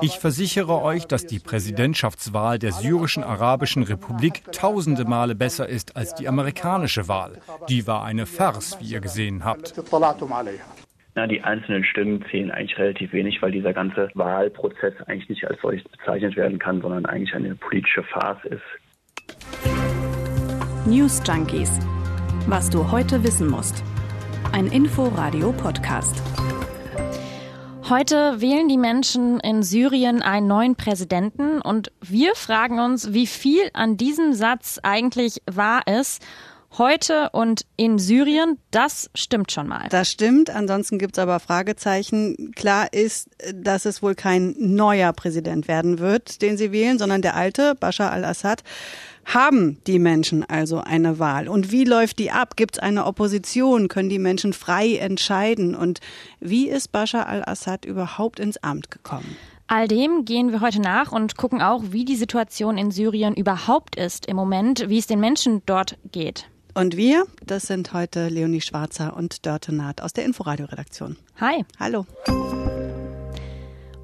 Ich versichere euch, dass die Präsidentschaftswahl der syrischen Arabischen Republik tausende Male besser ist als die amerikanische Wahl. Die war eine Farce, wie ihr gesehen habt. Na, die einzelnen Stimmen zählen eigentlich relativ wenig, weil dieser ganze Wahlprozess eigentlich nicht als solches bezeichnet werden kann, sondern eigentlich eine politische Farce ist. News Junkies. Was du heute wissen musst. Ein Info-Radio-Podcast. Heute wählen die Menschen in Syrien einen neuen Präsidenten und wir fragen uns, wie viel an diesem Satz eigentlich wahr ist. Heute und in Syrien, das stimmt schon mal. Das stimmt, ansonsten gibt es aber Fragezeichen. Klar ist, dass es wohl kein neuer Präsident werden wird, den sie wählen, sondern der alte, Bashar al-Assad. Haben die Menschen also eine Wahl? Und wie läuft die ab? Gibt es eine Opposition? Können die Menschen frei entscheiden? Und wie ist Bashar al-Assad überhaupt ins Amt gekommen? All dem gehen wir heute nach und gucken auch, wie die Situation in Syrien überhaupt ist im Moment, wie es den Menschen dort geht. Und wir, das sind heute Leonie Schwarzer und Dörte Naht aus der Inforadio-Redaktion. Hi. Hallo.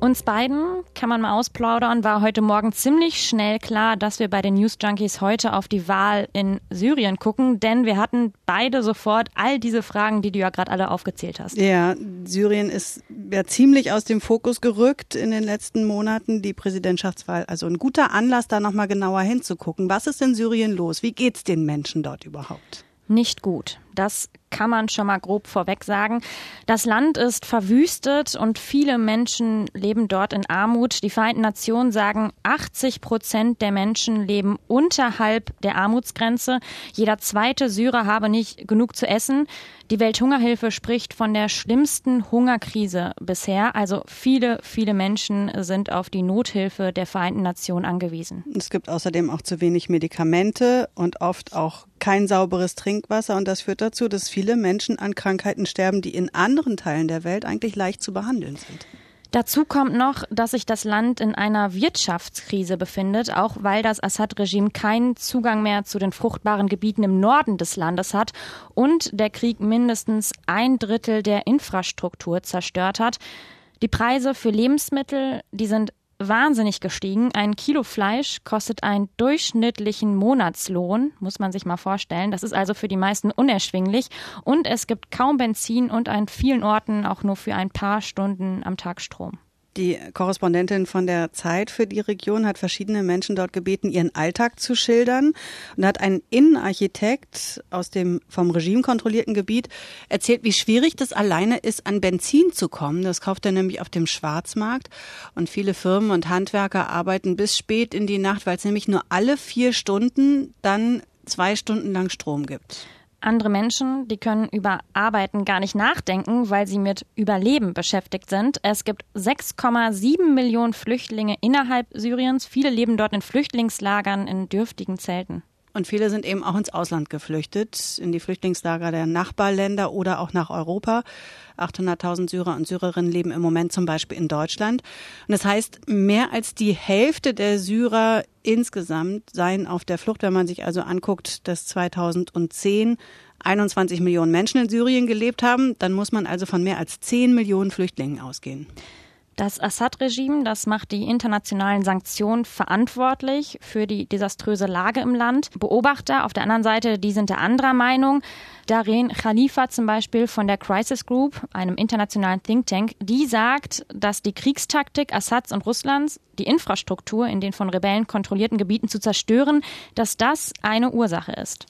Uns beiden, kann man mal ausplaudern, war heute Morgen ziemlich schnell klar, dass wir bei den News Junkies heute auf die Wahl in Syrien gucken, denn wir hatten beide sofort all diese Fragen, die du ja gerade alle aufgezählt hast. Ja, Syrien ist ja ziemlich aus dem Fokus gerückt in den letzten Monaten, die Präsidentschaftswahl. Also ein guter Anlass, da nochmal genauer hinzugucken. Was ist in Syrien los? Wie geht's den Menschen dort überhaupt? Nicht gut. Das kann man schon mal grob vorweg sagen. Das Land ist verwüstet und viele Menschen leben dort in Armut. Die Vereinten Nationen sagen, 80 Prozent der Menschen leben unterhalb der Armutsgrenze. Jeder zweite Syrer habe nicht genug zu essen. Die Welthungerhilfe spricht von der schlimmsten Hungerkrise bisher. Also viele, viele Menschen sind auf die Nothilfe der Vereinten Nationen angewiesen. Es gibt außerdem auch zu wenig Medikamente und oft auch kein sauberes Trinkwasser. Und das führt dazu, dass viele Menschen an Krankheiten sterben, die in anderen Teilen der Welt eigentlich leicht zu behandeln sind. Dazu kommt noch, dass sich das Land in einer Wirtschaftskrise befindet, auch weil das Assad-Regime keinen Zugang mehr zu den fruchtbaren Gebieten im Norden des Landes hat und der Krieg mindestens ein Drittel der Infrastruktur zerstört hat. Die Preise für Lebensmittel, die sind wahnsinnig gestiegen. Ein Kilo Fleisch kostet einen durchschnittlichen Monatslohn, muss man sich mal vorstellen. Das ist also für die meisten unerschwinglich. Und es gibt kaum Benzin und an vielen Orten auch nur für ein paar Stunden am Tag Strom. Die Korrespondentin von der Zeit für die Region hat verschiedene Menschen dort gebeten, ihren Alltag zu schildern und hat ein Innenarchitekt aus dem vom Regime kontrollierten Gebiet erzählt, wie schwierig das alleine ist, an Benzin zu kommen. Das kauft er nämlich auf dem Schwarzmarkt und viele Firmen und Handwerker arbeiten bis spät in die Nacht, weil es nämlich nur alle vier Stunden dann zwei Stunden lang Strom gibt. Andere Menschen, die können über Arbeiten gar nicht nachdenken, weil sie mit Überleben beschäftigt sind. Es gibt 6,7 Millionen Flüchtlinge innerhalb Syriens. Viele leben dort in Flüchtlingslagern in dürftigen Zelten. Und viele sind eben auch ins Ausland geflüchtet, in die Flüchtlingslager der Nachbarländer oder auch nach Europa. 800.000 Syrer und Syrerinnen leben im Moment zum Beispiel in Deutschland. Und das heißt, mehr als die Hälfte der Syrer insgesamt seien auf der Flucht. Wenn man sich also anguckt, dass 2010 21 Millionen Menschen in Syrien gelebt haben, dann muss man also von mehr als 10 Millionen Flüchtlingen ausgehen. Das Assad-Regime, das macht die internationalen Sanktionen verantwortlich für die desaströse Lage im Land. Beobachter auf der anderen Seite, die sind der anderer Meinung. Darren Khalifa zum Beispiel von der Crisis Group, einem internationalen Think Tank, die sagt, dass die Kriegstaktik Assads und Russlands die Infrastruktur in den von Rebellen kontrollierten Gebieten zu zerstören, dass das eine Ursache ist.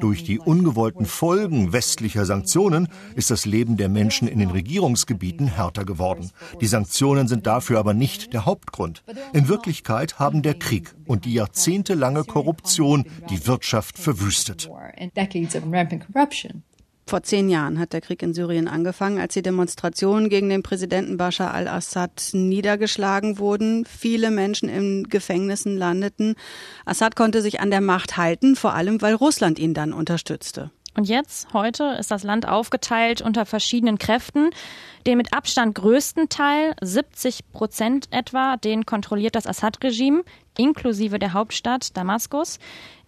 Durch die ungewollten Folgen westlicher Sanktionen ist das Leben der Menschen in den Regierungsgebieten härter geworden. Die Sanktionen sind dafür aber nicht der Hauptgrund. In Wirklichkeit haben der Krieg und die jahrzehntelange Korruption die Wirtschaft verwüstet. Vor zehn Jahren hat der Krieg in Syrien angefangen, als die Demonstrationen gegen den Präsidenten Bashar al-Assad niedergeschlagen wurden. Viele Menschen in Gefängnissen landeten. Assad konnte sich an der Macht halten, vor allem weil Russland ihn dann unterstützte. Und jetzt, heute, ist das Land aufgeteilt unter verschiedenen Kräften. Den mit Abstand größten Teil, 70 Prozent etwa, den kontrolliert das Assad-Regime, inklusive der Hauptstadt Damaskus.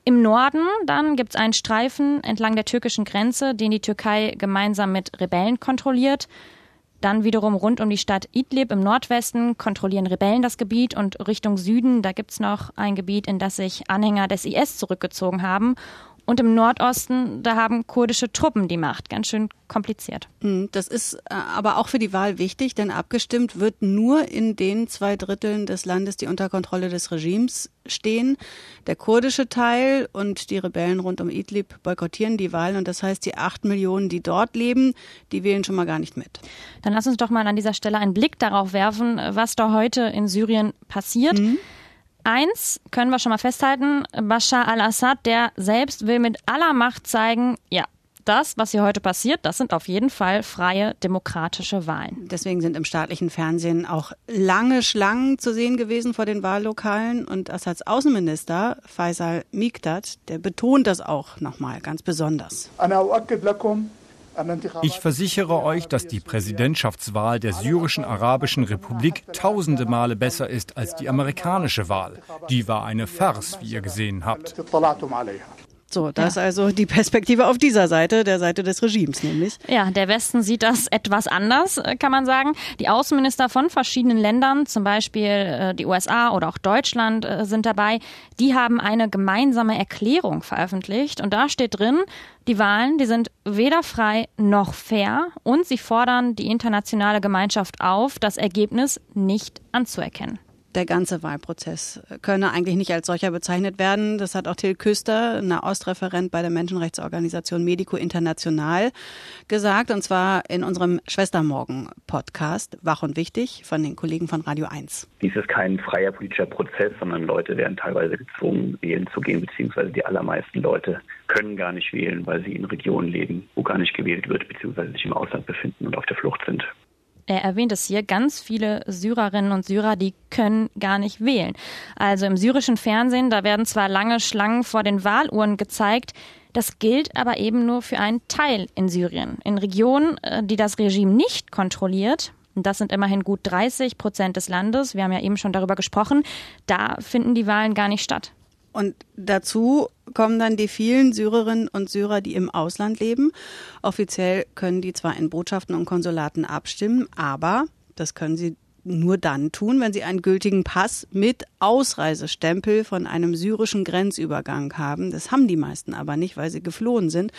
Im Norden dann gibt es einen Streifen entlang der türkischen Grenze, den die Türkei gemeinsam mit Rebellen kontrolliert. Dann wiederum rund um die Stadt Idlib im Nordwesten kontrollieren Rebellen das Gebiet und Richtung Süden, da gibt's noch ein Gebiet, in das sich Anhänger des IS zurückgezogen haben. Und im Nordosten, da haben kurdische Truppen die Macht. Ganz schön kompliziert. Hm, das ist äh, aber auch für die Wahl wichtig, denn abgestimmt wird nur in den zwei Dritteln des Landes, die unter Kontrolle des Regimes stehen. Der kurdische Teil und die Rebellen rund um Idlib boykottieren die Wahlen und das heißt, die acht Millionen, die dort leben, die wählen schon mal gar nicht mit. Dann lass uns doch mal an dieser Stelle einen Blick darauf werfen, was da heute in Syrien passiert. Mhm. Eins können wir schon mal festhalten, Bashar al-Assad, der selbst will mit aller Macht zeigen, ja, das, was hier heute passiert, das sind auf jeden Fall freie demokratische Wahlen. Deswegen sind im staatlichen Fernsehen auch lange Schlangen zu sehen gewesen vor den Wahllokalen. Und Assads Außenminister Faisal Mikdad, der betont das auch nochmal ganz besonders. Ich versichere euch, dass die Präsidentschaftswahl der syrischen arabischen Republik tausende Male besser ist als die amerikanische Wahl. Die war eine Farce, wie ihr gesehen habt. So, das ja. ist also die Perspektive auf dieser Seite, der Seite des Regimes nämlich. Ja, der Westen sieht das etwas anders, äh, kann man sagen. Die Außenminister von verschiedenen Ländern, zum Beispiel äh, die USA oder auch Deutschland äh, sind dabei, die haben eine gemeinsame Erklärung veröffentlicht und da steht drin, die Wahlen, die sind weder frei noch fair und sie fordern die internationale Gemeinschaft auf, das Ergebnis nicht anzuerkennen der ganze Wahlprozess könne eigentlich nicht als solcher bezeichnet werden. Das hat auch Till Küster, Nahostreferent bei der Menschenrechtsorganisation Medico International, gesagt. Und zwar in unserem Schwestermorgen-Podcast Wach und Wichtig von den Kollegen von Radio 1. Dies ist kein freier politischer Prozess, sondern Leute werden teilweise gezwungen, wählen zu gehen, beziehungsweise die allermeisten Leute können gar nicht wählen, weil sie in Regionen leben, wo gar nicht gewählt wird, beziehungsweise sich im Ausland befinden und auf der Flucht sind er erwähnt es hier, ganz viele Syrerinnen und Syrer, die können gar nicht wählen. Also im syrischen Fernsehen, da werden zwar lange Schlangen vor den Wahluhren gezeigt, das gilt aber eben nur für einen Teil in Syrien. In Regionen, äh, die das Regime nicht kontrolliert, das sind immerhin gut 30 Prozent des Landes, wir haben ja eben schon darüber gesprochen, da finden die Wahlen gar nicht statt. Und dazu kommen dann die vielen Syrerinnen und Syrer, die im Ausland leben. Offiziell können die zwar in Botschaften und Konsulaten abstimmen, aber das können sie nur dann tun, wenn sie einen gültigen Pass mit Ausreisestempel von einem syrischen Grenzübergang haben. Das haben die meisten aber nicht, weil sie geflohen sind.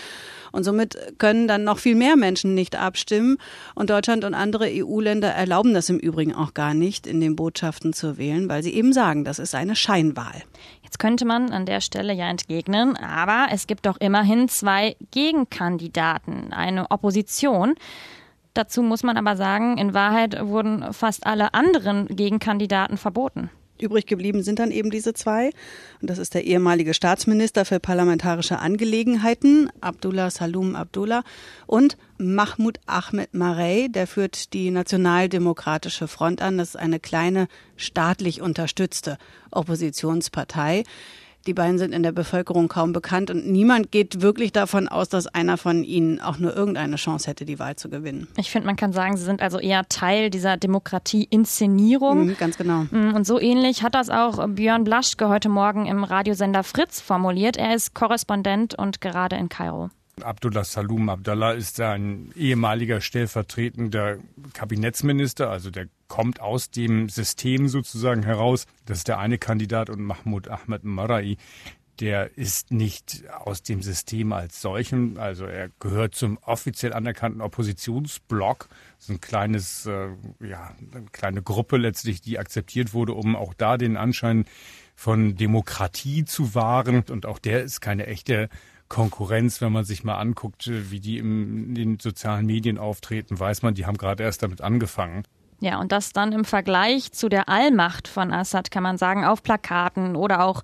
Und somit können dann noch viel mehr Menschen nicht abstimmen. Und Deutschland und andere EU-Länder erlauben das im Übrigen auch gar nicht, in den Botschaften zu wählen, weil sie eben sagen, das ist eine Scheinwahl. Jetzt könnte man an der Stelle ja entgegnen, aber es gibt doch immerhin zwei Gegenkandidaten, eine Opposition. Dazu muss man aber sagen, in Wahrheit wurden fast alle anderen Gegenkandidaten verboten. Übrig geblieben sind dann eben diese zwei. Und das ist der ehemalige Staatsminister für parlamentarische Angelegenheiten, Abdullah Salum Abdullah, und Mahmoud Ahmed Marey, der führt die Nationaldemokratische Front an. Das ist eine kleine staatlich unterstützte Oppositionspartei. Die beiden sind in der Bevölkerung kaum bekannt und niemand geht wirklich davon aus, dass einer von ihnen auch nur irgendeine Chance hätte, die Wahl zu gewinnen. Ich finde, man kann sagen, sie sind also eher Teil dieser Demokratie-Inszenierung. Mhm, ganz genau. Mm, und so ähnlich hat das auch Björn Blaschke heute Morgen im Radiosender Fritz formuliert. Er ist Korrespondent und gerade in Kairo. Abdullah Salum Abdallah ist ein ehemaliger stellvertretender Kabinettsminister, also der kommt aus dem System sozusagen heraus. Das ist der eine Kandidat und Mahmoud Ahmed Marai, der ist nicht aus dem System als solchem, also er gehört zum offiziell anerkannten Oppositionsblock. Das ist ein kleines, äh, ja, eine kleine Gruppe letztlich, die akzeptiert wurde, um auch da den Anschein von Demokratie zu wahren. Und auch der ist keine echte Konkurrenz, wenn man sich mal anguckt, wie die in den sozialen Medien auftreten, weiß man, die haben gerade erst damit angefangen. Ja, und das dann im Vergleich zu der Allmacht von Assad, kann man sagen, auf Plakaten oder auch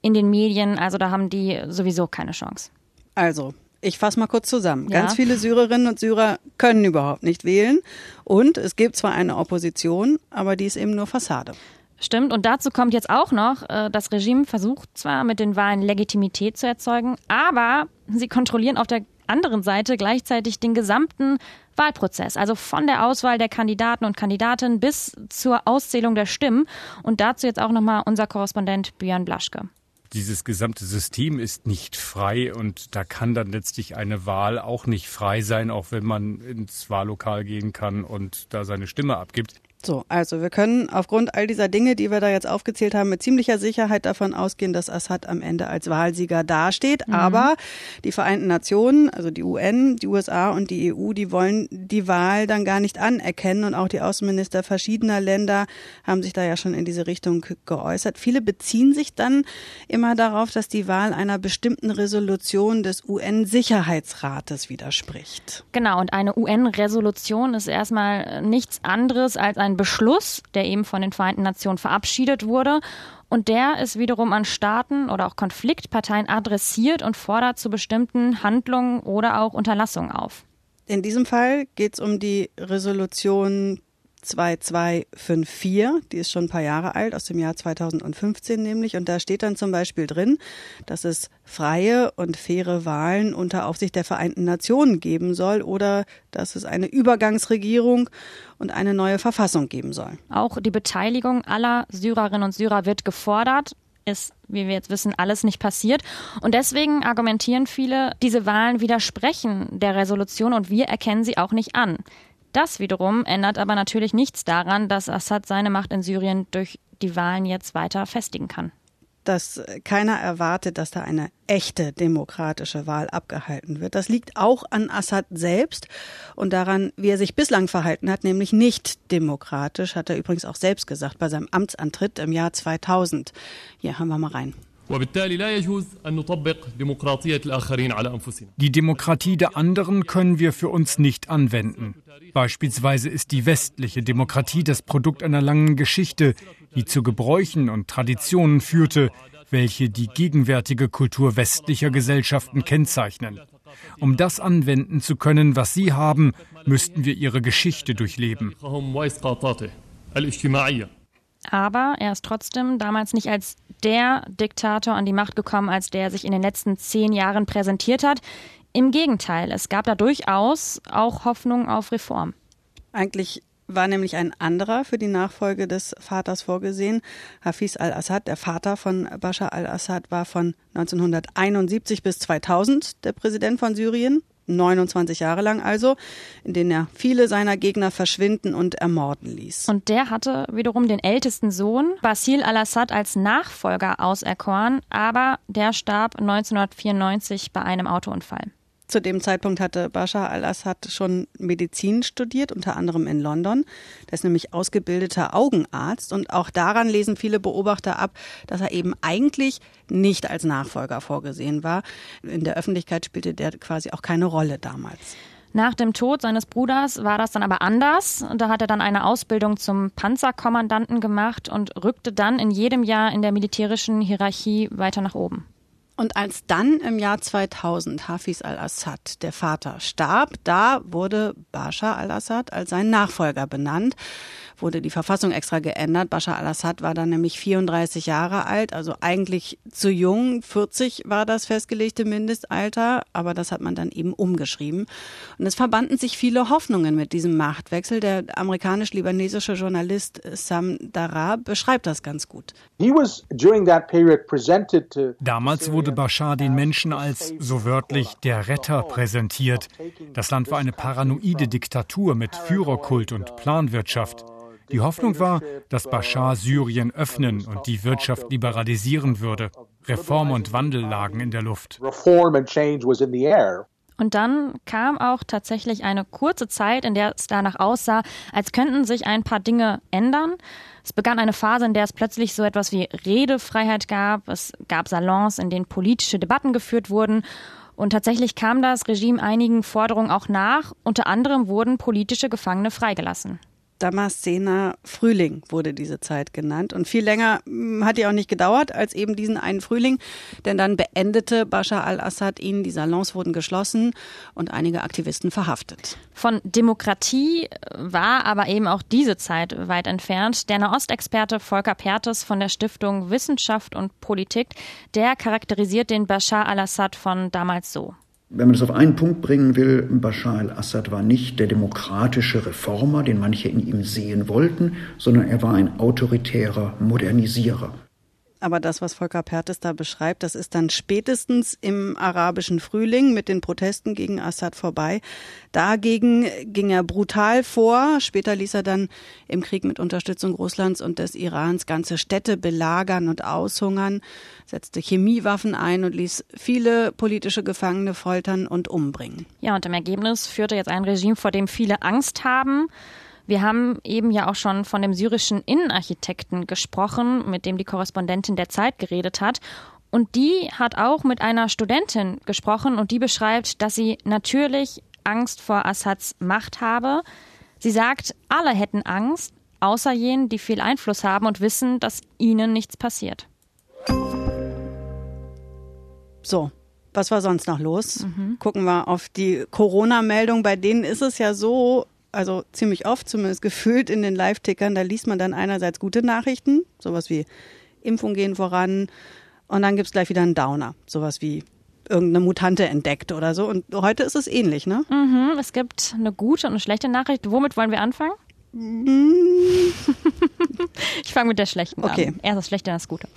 in den Medien. Also da haben die sowieso keine Chance. Also, ich fasse mal kurz zusammen. Ja. Ganz viele Syrerinnen und Syrer können überhaupt nicht wählen. Und es gibt zwar eine Opposition, aber die ist eben nur Fassade. Stimmt. Und dazu kommt jetzt auch noch, äh, das Regime versucht zwar mit den Wahlen Legitimität zu erzeugen, aber sie kontrollieren auf der anderen Seite gleichzeitig den gesamten Wahlprozess, also von der Auswahl der Kandidaten und Kandidatinnen bis zur Auszählung der Stimmen. Und dazu jetzt auch nochmal unser Korrespondent Björn Blaschke. dieses gesamte System ist nicht frei und da kann dann letztlich eine Wahl auch nicht frei sein, auch wenn man ins Wahllokal gehen kann und da seine Stimme abgibt. So, also wir können aufgrund all dieser Dinge, die wir da jetzt aufgezählt haben, mit ziemlicher Sicherheit davon ausgehen, dass Assad am Ende als Wahlsieger dasteht. Mhm. Aber die Vereinten Nationen, also die UN, die USA und die EU, die wollen die Wahl dann gar nicht anerkennen. Und auch die Außenminister verschiedener Länder haben sich da ja schon in diese Richtung geäußert. Viele beziehen sich dann immer darauf, dass die Wahl einer bestimmten Resolution des UN-Sicherheitsrates widerspricht. Genau, und eine UN-Resolution ist erstmal nichts anderes als ein ein Beschluss, der eben von den Vereinten Nationen verabschiedet wurde. Und der ist wiederum an Staaten oder auch Konfliktparteien adressiert und fordert zu bestimmten Handlungen oder auch Unterlassungen auf. In diesem Fall geht es um die Resolution 2254, die ist schon ein paar Jahre alt, aus dem Jahr 2015 nämlich. Und da steht dann zum Beispiel drin, dass es freie und faire Wahlen unter Aufsicht der Vereinten Nationen geben soll oder dass es eine Übergangsregierung und eine neue Verfassung geben soll. Auch die Beteiligung aller Syrerinnen und Syrer wird gefordert ist, wie wir jetzt wissen, alles nicht passiert. Und deswegen argumentieren viele, diese Wahlen widersprechen der Resolution und wir erkennen sie auch nicht an. Das wiederum ändert aber natürlich nichts daran, dass Assad seine Macht in Syrien durch die Wahlen jetzt weiter festigen kann. Dass keiner erwartet, dass da eine echte demokratische Wahl abgehalten wird. Das liegt auch an Assad selbst und daran, wie er sich bislang verhalten hat, nämlich nicht demokratisch, hat er übrigens auch selbst gesagt bei seinem Amtsantritt im Jahr 2000. Hier haben wir mal rein. Die Demokratie der anderen können wir für uns nicht anwenden. Beispielsweise ist die westliche Demokratie das Produkt einer langen Geschichte, die zu Gebräuchen und Traditionen führte, welche die gegenwärtige Kultur westlicher Gesellschaften kennzeichnen. Um das anwenden zu können, was sie haben, müssten wir ihre Geschichte durchleben. Aber er ist trotzdem damals nicht als der Diktator an die Macht gekommen, als der sich in den letzten zehn Jahren präsentiert hat. Im Gegenteil, es gab da durchaus auch Hoffnung auf Reform. Eigentlich war nämlich ein anderer für die Nachfolge des Vaters vorgesehen. Hafiz al-Assad, der Vater von Bashar al-Assad, war von 1971 bis 2000 der Präsident von Syrien. 29 Jahre lang also, in denen er viele seiner Gegner verschwinden und ermorden ließ. Und der hatte wiederum den ältesten Sohn, Basil al-Assad, als Nachfolger auserkoren, aber der starb 1994 bei einem Autounfall. Zu dem Zeitpunkt hatte Bashar al-Assad schon Medizin studiert, unter anderem in London. Der ist nämlich ausgebildeter Augenarzt und auch daran lesen viele Beobachter ab, dass er eben eigentlich nicht als Nachfolger vorgesehen war. In der Öffentlichkeit spielte der quasi auch keine Rolle damals. Nach dem Tod seines Bruders war das dann aber anders. Da hat er dann eine Ausbildung zum Panzerkommandanten gemacht und rückte dann in jedem Jahr in der militärischen Hierarchie weiter nach oben. Und als dann im Jahr 2000 Hafiz al-Assad, der Vater, starb, da wurde Bashar al-Assad als sein Nachfolger benannt wurde die Verfassung extra geändert. Bashar al-Assad war dann nämlich 34 Jahre alt, also eigentlich zu jung. 40 war das festgelegte Mindestalter, aber das hat man dann eben umgeschrieben. Und es verbanden sich viele Hoffnungen mit diesem Machtwechsel. Der amerikanisch-libanesische Journalist Sam Dara beschreibt das ganz gut. Damals wurde Bashar den Menschen als, so wörtlich, der Retter präsentiert. Das Land war eine paranoide Diktatur mit Führerkult und Planwirtschaft. Die Hoffnung war, dass Bashar Syrien öffnen und die Wirtschaft liberalisieren würde. Reform und Wandel lagen in der Luft. Und dann kam auch tatsächlich eine kurze Zeit, in der es danach aussah, als könnten sich ein paar Dinge ändern. Es begann eine Phase, in der es plötzlich so etwas wie Redefreiheit gab. Es gab Salons, in denen politische Debatten geführt wurden. Und tatsächlich kam das Regime einigen Forderungen auch nach. Unter anderem wurden politische Gefangene freigelassen. Damaszener Frühling wurde diese Zeit genannt. Und viel länger hm, hat die auch nicht gedauert als eben diesen einen Frühling, denn dann beendete Bashar al-Assad ihn, die Salons wurden geschlossen und einige Aktivisten verhaftet. Von Demokratie war aber eben auch diese Zeit weit entfernt. Der Nahostexperte Volker Pertes von der Stiftung Wissenschaft und Politik, der charakterisiert den Bashar al-Assad von damals so. Wenn man das auf einen Punkt bringen will, Bashar al-Assad war nicht der demokratische Reformer, den manche in ihm sehen wollten, sondern er war ein autoritärer Modernisierer. Aber das, was Volker Pertes da beschreibt, das ist dann spätestens im arabischen Frühling mit den Protesten gegen Assad vorbei. Dagegen ging er brutal vor. Später ließ er dann im Krieg mit Unterstützung Russlands und des Irans ganze Städte belagern und aushungern, setzte Chemiewaffen ein und ließ viele politische Gefangene foltern und umbringen. Ja, und im Ergebnis führte jetzt ein Regime, vor dem viele Angst haben. Wir haben eben ja auch schon von dem syrischen Innenarchitekten gesprochen, mit dem die Korrespondentin der Zeit geredet hat. Und die hat auch mit einer Studentin gesprochen und die beschreibt, dass sie natürlich Angst vor Assads Macht habe. Sie sagt, alle hätten Angst, außer jenen, die viel Einfluss haben und wissen, dass ihnen nichts passiert. So, was war sonst noch los? Mhm. Gucken wir auf die Corona-Meldung. Bei denen ist es ja so, also ziemlich oft zumindest gefühlt in den Live-Tickern, da liest man dann einerseits gute Nachrichten, sowas wie Impfung gehen voran, und dann gibt's gleich wieder einen Downer, sowas wie irgendeine Mutante entdeckt oder so. Und heute ist es ähnlich, ne? Mhm, es gibt eine gute und eine schlechte Nachricht. Womit wollen wir anfangen? Ich fange mit der schlechten okay. an. Erst das Schlechte, dann das Gute.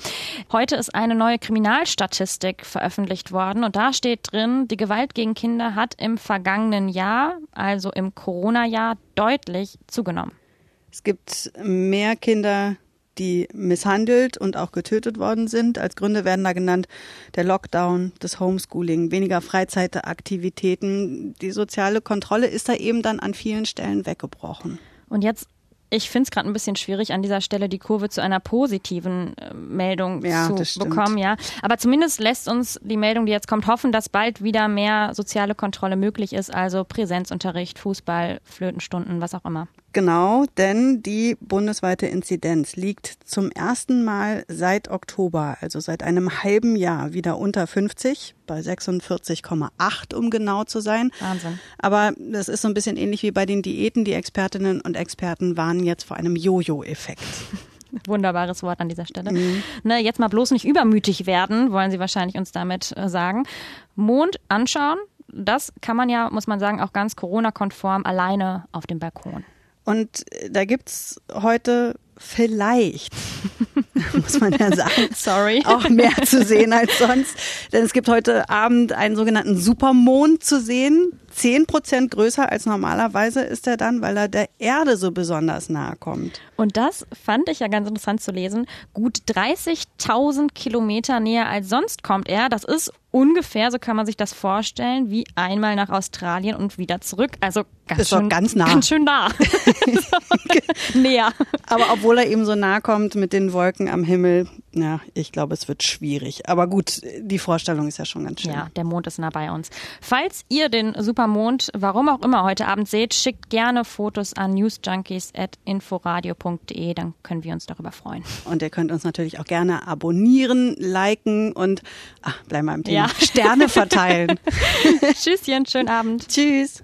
Heute ist eine neue Kriminalstatistik veröffentlicht worden und da steht drin, die Gewalt gegen Kinder hat im vergangenen Jahr, also im Corona-Jahr, deutlich zugenommen. Es gibt mehr Kinder, die misshandelt und auch getötet worden sind. Als Gründe werden da genannt der Lockdown, das Homeschooling, weniger Freizeitaktivitäten. Die soziale Kontrolle ist da eben dann an vielen Stellen weggebrochen. Und jetzt ich finde es gerade ein bisschen schwierig, an dieser Stelle die Kurve zu einer positiven äh, Meldung ja, zu bekommen, ja. Aber zumindest lässt uns die Meldung, die jetzt kommt, hoffen, dass bald wieder mehr soziale Kontrolle möglich ist, also Präsenzunterricht, Fußball, Flötenstunden, was auch immer. Genau, denn die bundesweite Inzidenz liegt zum ersten Mal seit Oktober, also seit einem halben Jahr, wieder unter 50, bei 46,8 um genau zu sein. Wahnsinn. Aber das ist so ein bisschen ähnlich wie bei den Diäten. Die Expertinnen und Experten warnen jetzt vor einem Jojo-Effekt. Wunderbares Wort an dieser Stelle. Mhm. Ne, jetzt mal bloß nicht übermütig werden, wollen Sie wahrscheinlich uns damit äh, sagen. Mond anschauen, das kann man ja, muss man sagen, auch ganz Corona-konform alleine auf dem Balkon. Und da gibt's heute vielleicht, muss man ja sagen, Sorry. auch mehr zu sehen als sonst. Denn es gibt heute Abend einen sogenannten Supermond zu sehen. Zehn Prozent größer als normalerweise ist er dann, weil er der Erde so besonders nahe kommt. Und das fand ich ja ganz interessant zu lesen. Gut 30.000 Kilometer näher als sonst kommt er. Das ist ungefähr, so kann man sich das vorstellen, wie einmal nach Australien und wieder zurück. Also ganz ist schön, ganz nah. Ganz schön nah. Näher. Aber obwohl er eben so nah kommt mit den Wolken am Himmel, ja, ich glaube, es wird schwierig. Aber gut, die Vorstellung ist ja schon ganz schön. Ja, der Mond ist nah bei uns. Falls ihr den Supermond, warum auch immer, heute Abend seht, schickt gerne Fotos an newsjunkies.inforadio.de, dann können wir uns darüber freuen. Und ihr könnt uns natürlich auch gerne abonnieren, liken und ach, bleiben wir im Thema. Ja. Sterne verteilen. Tschüsschen, schönen Abend. Tschüss.